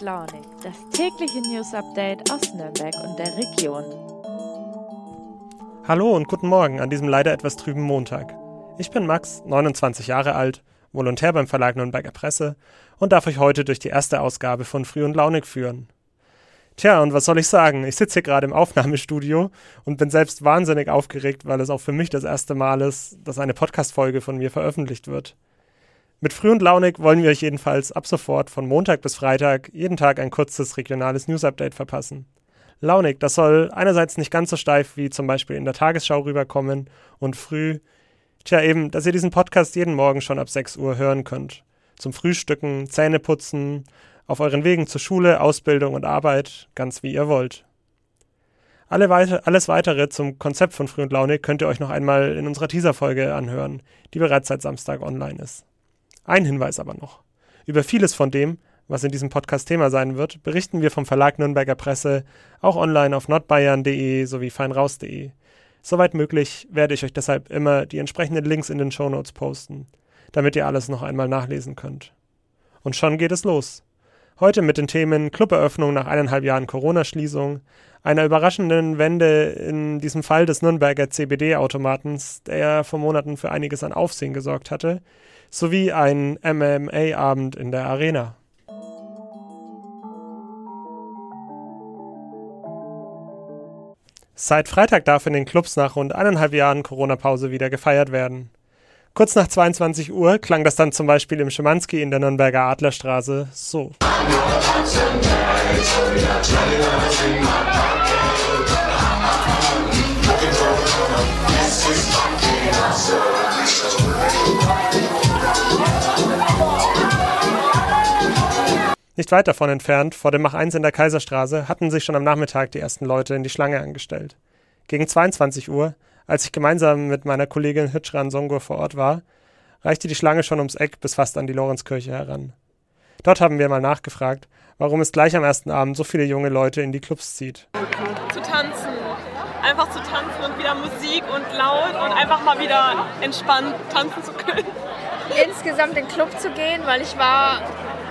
Launig, das tägliche News Update aus Nürnberg und der Region. Hallo und guten Morgen an diesem leider etwas trüben Montag. Ich bin Max, 29 Jahre alt, Volontär beim Verlag Nürnberger Presse und darf euch heute durch die erste Ausgabe von Früh und Launig führen. Tja, und was soll ich sagen? Ich sitze hier gerade im Aufnahmestudio und bin selbst wahnsinnig aufgeregt, weil es auch für mich das erste Mal ist, dass eine Podcast-Folge von mir veröffentlicht wird. Mit Früh und Launig wollen wir euch jedenfalls ab sofort von Montag bis Freitag jeden Tag ein kurzes regionales News-Update verpassen. Launig, das soll einerseits nicht ganz so steif wie zum Beispiel in der Tagesschau rüberkommen und früh, tja eben, dass ihr diesen Podcast jeden Morgen schon ab 6 Uhr hören könnt. Zum Frühstücken, Zähneputzen, auf euren Wegen zur Schule, Ausbildung und Arbeit, ganz wie ihr wollt. Alle weite, alles weitere zum Konzept von Früh und Launig könnt ihr euch noch einmal in unserer Teaser-Folge anhören, die bereits seit Samstag online ist. Ein Hinweis aber noch. Über vieles von dem, was in diesem Podcast Thema sein wird, berichten wir vom Verlag Nürnberger Presse auch online auf nordbayern.de sowie feinraus.de. Soweit möglich werde ich euch deshalb immer die entsprechenden Links in den Shownotes posten, damit ihr alles noch einmal nachlesen könnt. Und schon geht es los. Heute mit den Themen Cluberöffnung nach eineinhalb Jahren Corona-Schließung, einer überraschenden Wende in diesem Fall des Nürnberger CBD-Automatens, der vor Monaten für einiges an Aufsehen gesorgt hatte, sowie ein MMA-Abend in der Arena. Seit Freitag darf in den Clubs nach rund eineinhalb Jahren Corona-Pause wieder gefeiert werden. Kurz nach 22 Uhr klang das dann zum Beispiel im Schimanski in der Nürnberger Adlerstraße so. Nicht weit davon entfernt, vor dem Mach 1 in der Kaiserstraße, hatten sich schon am Nachmittag die ersten Leute in die Schlange angestellt. Gegen 22 Uhr, als ich gemeinsam mit meiner Kollegin Hitschran Songur vor Ort war, reichte die Schlange schon ums Eck bis fast an die Lorenzkirche heran. Dort haben wir mal nachgefragt, warum es gleich am ersten Abend so viele junge Leute in die Clubs zieht. Zu tanzen. Einfach zu tanzen und wieder Musik und laut und einfach mal wieder entspannt tanzen zu können. Insgesamt in den Club zu gehen, weil ich war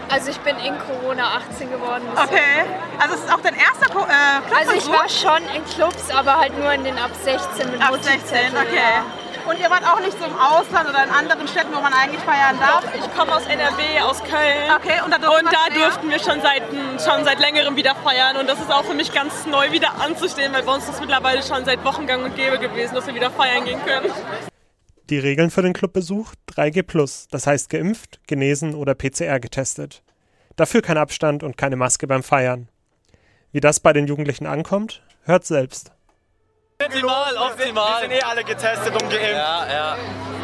also ich bin in Corona 18 geworden. Okay. Also es ist auch dein erster Co äh, Club Also ich war schon in Clubs, aber halt nur in den ab 16 mit Ab 16, okay. Ja. Und ihr wart auch nicht so im Ausland oder in anderen Städten, wo man eigentlich feiern darf? Ich komme aus NRW, aus Köln. Okay, und da, durfte Und da durften wir schon seit, schon seit längerem wieder feiern. Und das ist auch für mich ganz neu wieder anzustehen, weil bei uns ist es mittlerweile schon seit Wochen gang und gäbe gewesen, dass wir wieder feiern gehen können. Die Regeln für den Clubbesuch 3G+, das heißt geimpft, genesen oder PCR getestet. Dafür kein Abstand und keine Maske beim Feiern. Wie das bei den Jugendlichen ankommt, hört selbst. Optimal, optimal. sind eh alle getestet und geimpft. Ja, ja.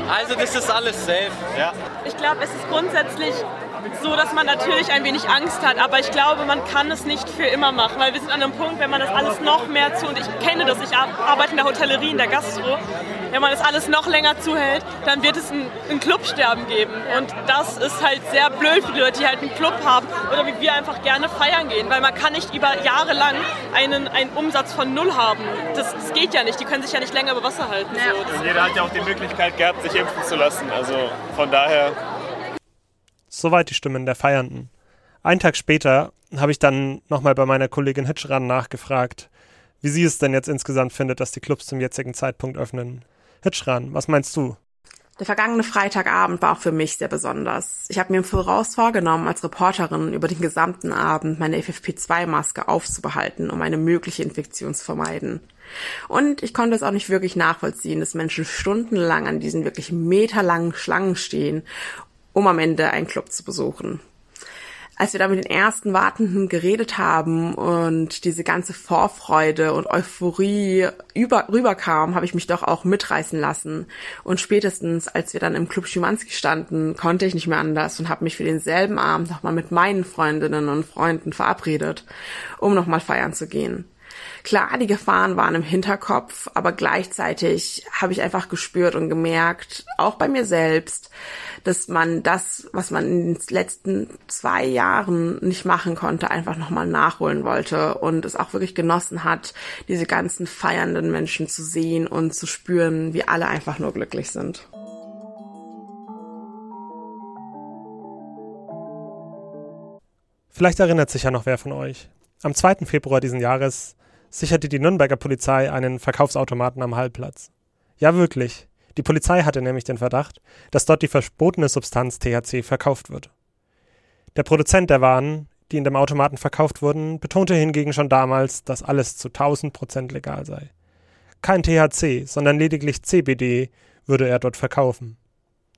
Also das ist alles safe. Ja. Ich glaube, es ist grundsätzlich so, dass man natürlich ein wenig Angst hat, aber ich glaube, man kann es nicht für immer machen, weil wir sind an einem Punkt, wenn man das alles noch mehr zu, und ich kenne das, ich ar- arbeite in der Hotellerie, in der Gastro, wenn man das alles noch länger zuhält, dann wird es ein, ein Clubsterben geben. Und das ist halt sehr blöd für die Leute, die halt einen Club haben oder wie wir einfach gerne feiern gehen, weil man kann nicht über Jahre lang einen, einen Umsatz von null haben. Das, das geht ja nicht, die können sich ja nicht länger über Wasser halten. So. Das, Jeder hat ja auch die Möglichkeit gehabt, sich impfen zu lassen. Also von daher. Soweit die Stimmen der Feiernden. Einen Tag später habe ich dann nochmal bei meiner Kollegin Hitschran nachgefragt, wie sie es denn jetzt insgesamt findet, dass die Clubs zum jetzigen Zeitpunkt öffnen. Hitschran, was meinst du? Der vergangene Freitagabend war auch für mich sehr besonders. Ich habe mir im Voraus vorgenommen, als Reporterin über den gesamten Abend meine FFP2-Maske aufzubehalten, um eine mögliche Infektion zu vermeiden. Und ich konnte es auch nicht wirklich nachvollziehen, dass Menschen stundenlang an diesen wirklich meterlangen Schlangen stehen, um am Ende einen Club zu besuchen als wir da mit den ersten Wartenden geredet haben und diese ganze Vorfreude und Euphorie über, rüberkam, habe ich mich doch auch mitreißen lassen. Und spätestens, als wir dann im Club Schimanski standen, konnte ich nicht mehr anders und habe mich für denselben Abend nochmal mit meinen Freundinnen und Freunden verabredet, um nochmal feiern zu gehen. Klar, die Gefahren waren im Hinterkopf, aber gleichzeitig habe ich einfach gespürt und gemerkt, auch bei mir selbst, dass man das, was man in den letzten zwei Jahren nicht machen konnte, einfach nochmal nachholen wollte und es auch wirklich genossen hat, diese ganzen feiernden Menschen zu sehen und zu spüren, wie alle einfach nur glücklich sind. Vielleicht erinnert sich ja noch wer von euch. Am 2. Februar diesen Jahres sicherte die Nürnberger Polizei einen Verkaufsautomaten am Hallplatz. Ja, wirklich. Die Polizei hatte nämlich den Verdacht, dass dort die verbotene Substanz THC verkauft wird. Der Produzent der Waren, die in dem Automaten verkauft wurden, betonte hingegen schon damals, dass alles zu 1000 Prozent legal sei. Kein THC, sondern lediglich CBD würde er dort verkaufen.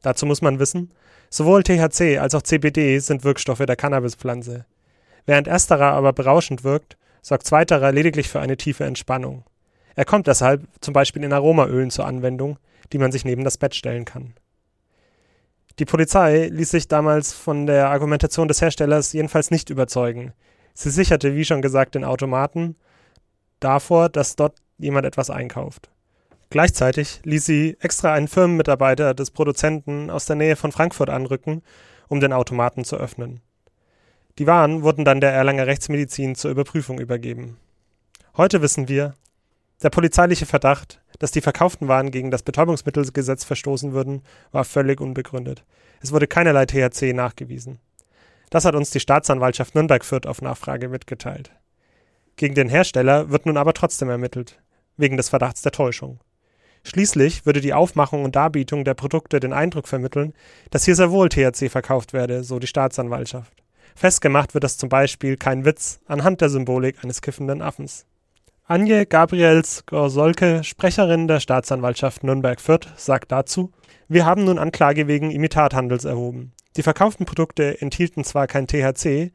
Dazu muss man wissen, sowohl THC als auch CBD sind Wirkstoffe der Cannabispflanze. Während ersterer aber berauschend wirkt, sorgt zweiterer lediglich für eine tiefe Entspannung. Er kommt deshalb zum Beispiel in Aromaölen zur Anwendung, die man sich neben das Bett stellen kann. Die Polizei ließ sich damals von der Argumentation des Herstellers jedenfalls nicht überzeugen. Sie sicherte, wie schon gesagt, den Automaten davor, dass dort jemand etwas einkauft. Gleichzeitig ließ sie extra einen Firmenmitarbeiter des Produzenten aus der Nähe von Frankfurt anrücken, um den Automaten zu öffnen. Die Waren wurden dann der Erlanger Rechtsmedizin zur Überprüfung übergeben. Heute wissen wir, der polizeiliche Verdacht, dass die verkauften Waren gegen das Betäubungsmittelgesetz verstoßen würden, war völlig unbegründet. Es wurde keinerlei THC nachgewiesen. Das hat uns die Staatsanwaltschaft Nürnberg-Fürth auf Nachfrage mitgeteilt. Gegen den Hersteller wird nun aber trotzdem ermittelt, wegen des Verdachts der Täuschung. Schließlich würde die Aufmachung und Darbietung der Produkte den Eindruck vermitteln, dass hier sehr wohl THC verkauft werde, so die Staatsanwaltschaft. Festgemacht wird das zum Beispiel kein Witz anhand der Symbolik eines kiffenden Affens. Anje Gabriels-Gorsolke, Sprecherin der Staatsanwaltschaft Nürnberg-Fürth, sagt dazu: Wir haben nun Anklage wegen Imitathandels erhoben. Die verkauften Produkte enthielten zwar kein THC,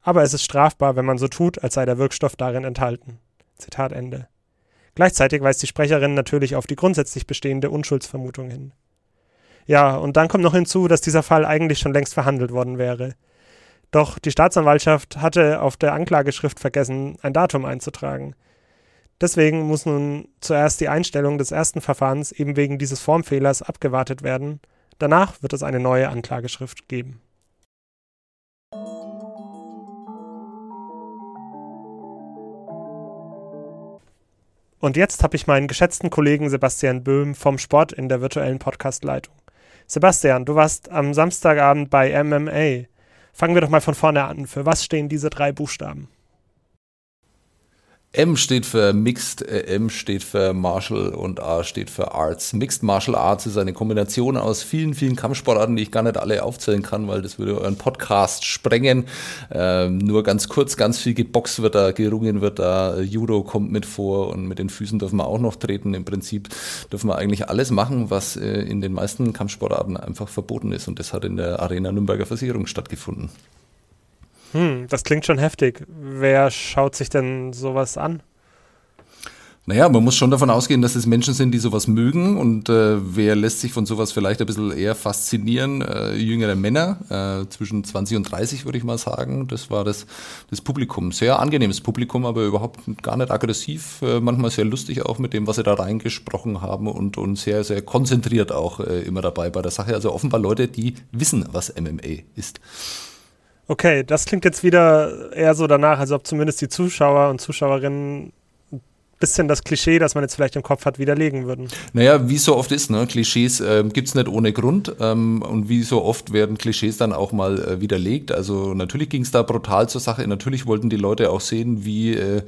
aber es ist strafbar, wenn man so tut, als sei der Wirkstoff darin enthalten. Zitat Ende. Gleichzeitig weist die Sprecherin natürlich auf die grundsätzlich bestehende Unschuldsvermutung hin. Ja, und dann kommt noch hinzu, dass dieser Fall eigentlich schon längst verhandelt worden wäre. Doch die Staatsanwaltschaft hatte auf der Anklageschrift vergessen, ein Datum einzutragen. Deswegen muss nun zuerst die Einstellung des ersten Verfahrens eben wegen dieses Formfehlers abgewartet werden. Danach wird es eine neue Anklageschrift geben. Und jetzt habe ich meinen geschätzten Kollegen Sebastian Böhm vom Sport in der virtuellen Podcastleitung. Sebastian, du warst am Samstagabend bei MMA. Fangen wir doch mal von vorne an. Für was stehen diese drei Buchstaben? M steht für Mixed, äh, M steht für Martial und A steht für Arts. Mixed Martial Arts ist eine Kombination aus vielen, vielen Kampfsportarten, die ich gar nicht alle aufzählen kann, weil das würde euren Podcast sprengen. Ähm, nur ganz kurz, ganz viel geboxt wird da, gerungen wird da, Judo kommt mit vor und mit den Füßen dürfen wir auch noch treten. Im Prinzip dürfen wir eigentlich alles machen, was äh, in den meisten Kampfsportarten einfach verboten ist und das hat in der Arena Nürnberger Versicherung stattgefunden. Hm, das klingt schon heftig. Wer schaut sich denn sowas an? Naja, man muss schon davon ausgehen, dass es Menschen sind, die sowas mögen und äh, wer lässt sich von sowas vielleicht ein bisschen eher faszinieren? Äh, jüngere Männer, äh, zwischen 20 und 30 würde ich mal sagen. Das war das, das Publikum. Sehr angenehmes Publikum, aber überhaupt gar nicht aggressiv, äh, manchmal sehr lustig auch mit dem, was sie da reingesprochen haben und, und sehr, sehr konzentriert auch äh, immer dabei bei der Sache. Also offenbar Leute, die wissen, was MMA ist. Okay, das klingt jetzt wieder eher so danach, als ob zumindest die Zuschauer und Zuschauerinnen bisschen das Klischee, das man jetzt vielleicht im Kopf hat, widerlegen würden. Naja, wie so oft ist, ne? Klischees äh, gibt es nicht ohne Grund ähm, und wie so oft werden Klischees dann auch mal äh, widerlegt. Also natürlich ging es da brutal zur Sache, natürlich wollten die Leute auch sehen, wie äh,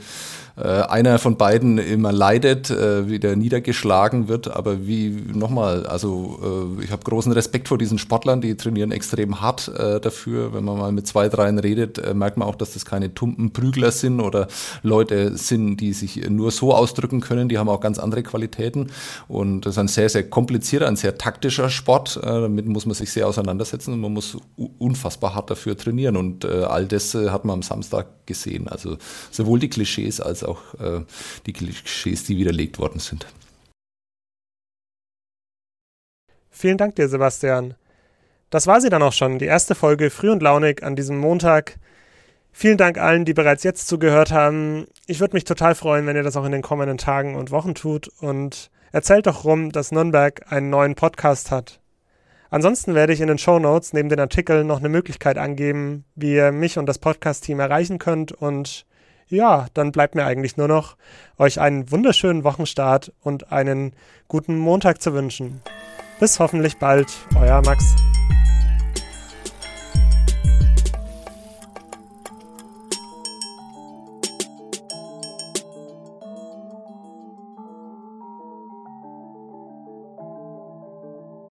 äh, einer von beiden immer leidet, äh, wieder niedergeschlagen wird. Aber wie nochmal, also äh, ich habe großen Respekt vor diesen Sportlern, die trainieren extrem hart dafür. Wenn man mal mit zwei, dreien redet, merkt man auch, dass das keine tumpen Prügler sind oder Leute sind, die sich nur so ausdrücken können. Die haben auch ganz andere Qualitäten. Und das ist ein sehr, sehr komplizierter, ein sehr taktischer Sport. Äh, damit muss man sich sehr auseinandersetzen und man muss unfassbar hart dafür trainieren. Und äh, all das äh, hat man am Samstag gesehen. Also sowohl die Klischees als auch die Klischees, die widerlegt worden sind. Vielen Dank dir, Sebastian. Das war sie dann auch schon, die erste Folge Früh und Launig an diesem Montag. Vielen Dank allen, die bereits jetzt zugehört haben. Ich würde mich total freuen, wenn ihr das auch in den kommenden Tagen und Wochen tut und erzählt doch rum, dass Nürnberg einen neuen Podcast hat. Ansonsten werde ich in den Show Notes neben den Artikeln noch eine Möglichkeit angeben, wie ihr mich und das Podcast-Team erreichen könnt und ja, dann bleibt mir eigentlich nur noch, euch einen wunderschönen Wochenstart und einen guten Montag zu wünschen. Bis hoffentlich bald, euer Max.